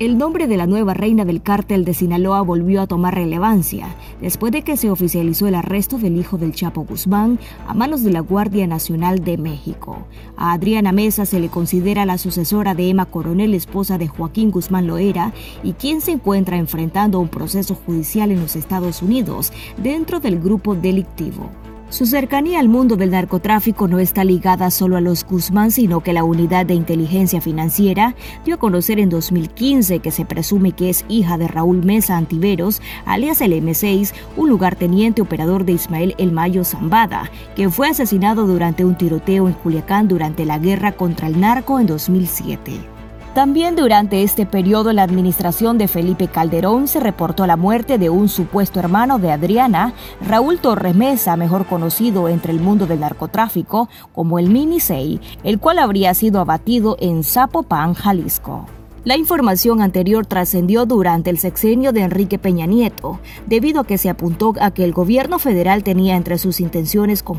El nombre de la nueva reina del cártel de Sinaloa volvió a tomar relevancia después de que se oficializó el arresto del hijo del Chapo Guzmán a manos de la Guardia Nacional de México. A Adriana Mesa se le considera la sucesora de Emma Coronel, esposa de Joaquín Guzmán Loera, y quien se encuentra enfrentando un proceso judicial en los Estados Unidos dentro del grupo delictivo. Su cercanía al mundo del narcotráfico no está ligada solo a los Guzmán, sino que la Unidad de Inteligencia Financiera dio a conocer en 2015 que se presume que es hija de Raúl Mesa Antiveros, alias el M6, un lugarteniente operador de Ismael El Mayo Zambada, quien fue asesinado durante un tiroteo en Culiacán durante la guerra contra el narco en 2007. También durante este periodo la administración de Felipe Calderón se reportó la muerte de un supuesto hermano de Adriana, Raúl Torres Mesa, mejor conocido entre el mundo del narcotráfico como el Minisei, el cual habría sido abatido en Zapopan, Jalisco. La información anterior trascendió durante el sexenio de Enrique Peña Nieto, debido a que se apuntó a que el gobierno federal tenía entre sus intenciones con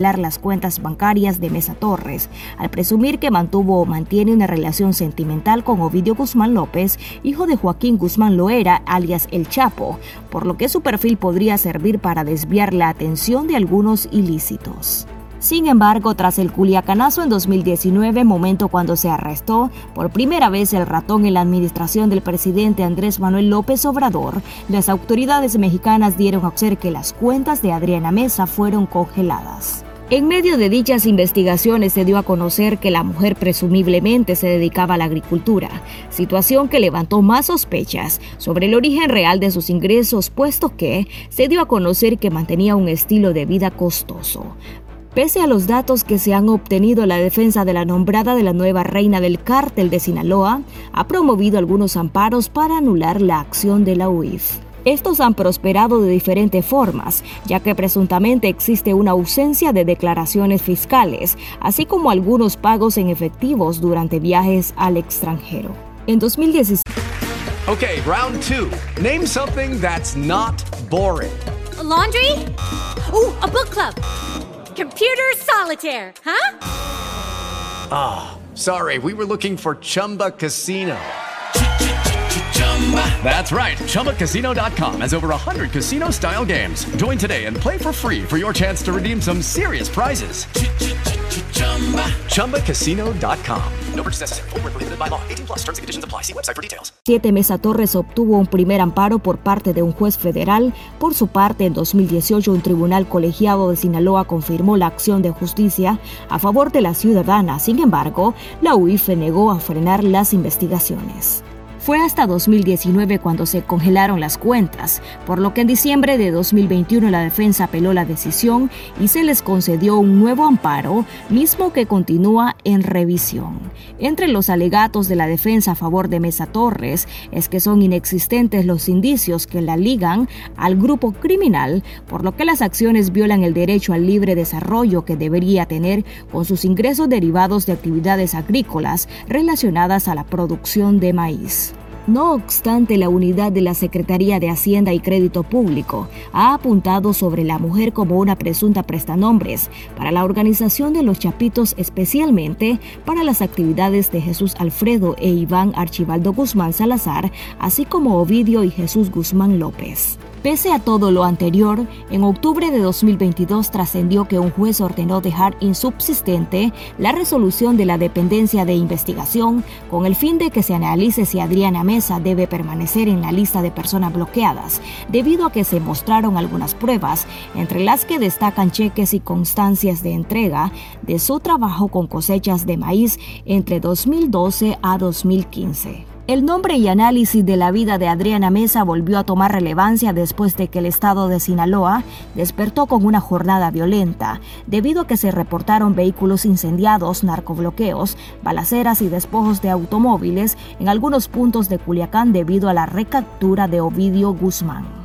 Las cuentas bancarias de Mesa Torres, al presumir que mantuvo o mantiene una relación sentimental con Ovidio Guzmán López, hijo de Joaquín Guzmán Loera, alias El Chapo, por lo que su perfil podría servir para desviar la atención de algunos ilícitos. Sin embargo, tras el culiacanazo en 2019, momento cuando se arrestó por primera vez el ratón en la administración del presidente Andrés Manuel López Obrador, las autoridades mexicanas dieron a conocer que las cuentas de Adriana Mesa fueron congeladas. En medio de dichas investigaciones se dio a conocer que la mujer presumiblemente se dedicaba a la agricultura, situación que levantó más sospechas sobre el origen real de sus ingresos, puesto que se dio a conocer que mantenía un estilo de vida costoso. Pese a los datos que se han obtenido, la defensa de la nombrada de la nueva reina del cártel de Sinaloa ha promovido algunos amparos para anular la acción de la UIF. Estos han prosperado de diferentes formas, ya que presuntamente existe una ausencia de declaraciones fiscales, así como algunos pagos en efectivos durante viajes al extranjero. En 2016. Okay, round two. Name something that's not boring. laundry? Uh, a book club. Computer solitaire, huh? Ah, oh, sorry. We were looking for Chumba Casino. That's right. ChumbaCasino.com has over 100 casino style games. Join today and play for free for your chance to redeem some serious prizes. ChumbaCasino.com. No purchase necessary. Forward, prohibited by law. 18 plus terms and conditions apply. See website for details. Siete Mesa Torres obtuvo un primer amparo por parte de un juez federal. Por su parte, en 2018, un tribunal colegiado de Sinaloa confirmó la acción de justicia a favor de la ciudadana. Sin embargo, la UIF negó a frenar las investigaciones. Fue hasta 2019 cuando se congelaron las cuentas, por lo que en diciembre de 2021 la defensa apeló la decisión y se les concedió un nuevo amparo, mismo que continúa en revisión. Entre los alegatos de la defensa a favor de Mesa Torres es que son inexistentes los indicios que la ligan al grupo criminal, por lo que las acciones violan el derecho al libre desarrollo que debería tener con sus ingresos derivados de actividades agrícolas relacionadas a la producción de maíz. No obstante, la unidad de la Secretaría de Hacienda y Crédito Público ha apuntado sobre la mujer como una presunta prestanombres para la organización de los chapitos, especialmente para las actividades de Jesús Alfredo e Iván Archibaldo Guzmán Salazar, así como Ovidio y Jesús Guzmán López. Pese a todo lo anterior, en octubre de 2022 trascendió que un juez ordenó dejar insubsistente la resolución de la dependencia de investigación con el fin de que se analice si Adriana Mesa debe permanecer en la lista de personas bloqueadas, debido a que se mostraron algunas pruebas, entre las que destacan cheques y constancias de entrega de su trabajo con cosechas de maíz entre 2012 a 2015. El nombre y análisis de la vida de Adriana Mesa volvió a tomar relevancia después de que el estado de Sinaloa despertó con una jornada violenta, debido a que se reportaron vehículos incendiados, narcobloqueos, balaceras y despojos de automóviles en algunos puntos de Culiacán debido a la recaptura de Ovidio Guzmán.